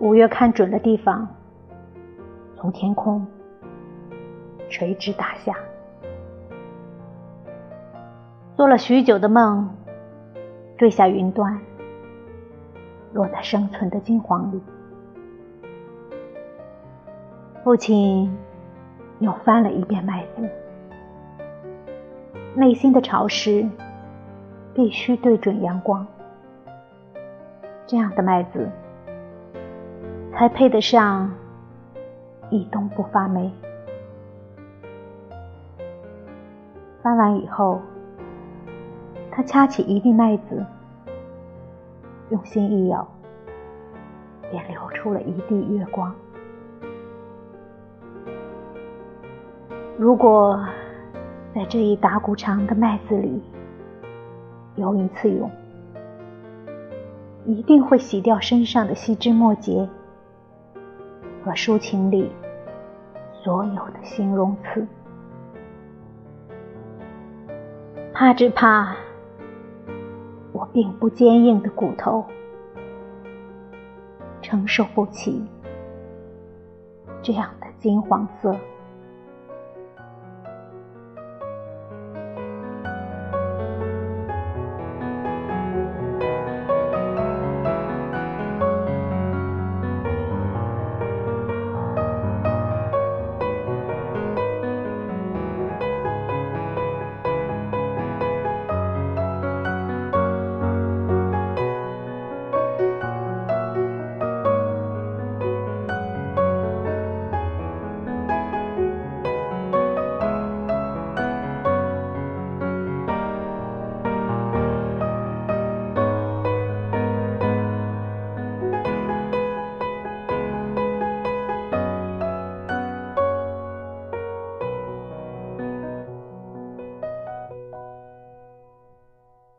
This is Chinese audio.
五月看准了地方，从天空垂直打下，做了许久的梦，坠下云端，落在生存的金黄里。父亲又翻了一遍麦子，内心的潮湿必须对准阳光，这样的麦子。才配得上一冬不发霉。翻完以后，他掐起一粒麦子，用心一咬，便流出了一地月光。如果在这一打谷场的麦子里游一次泳，一定会洗掉身上的细枝末节。和抒情里所有的形容词，怕只怕我并不坚硬的骨头承受不起这样的金黄色。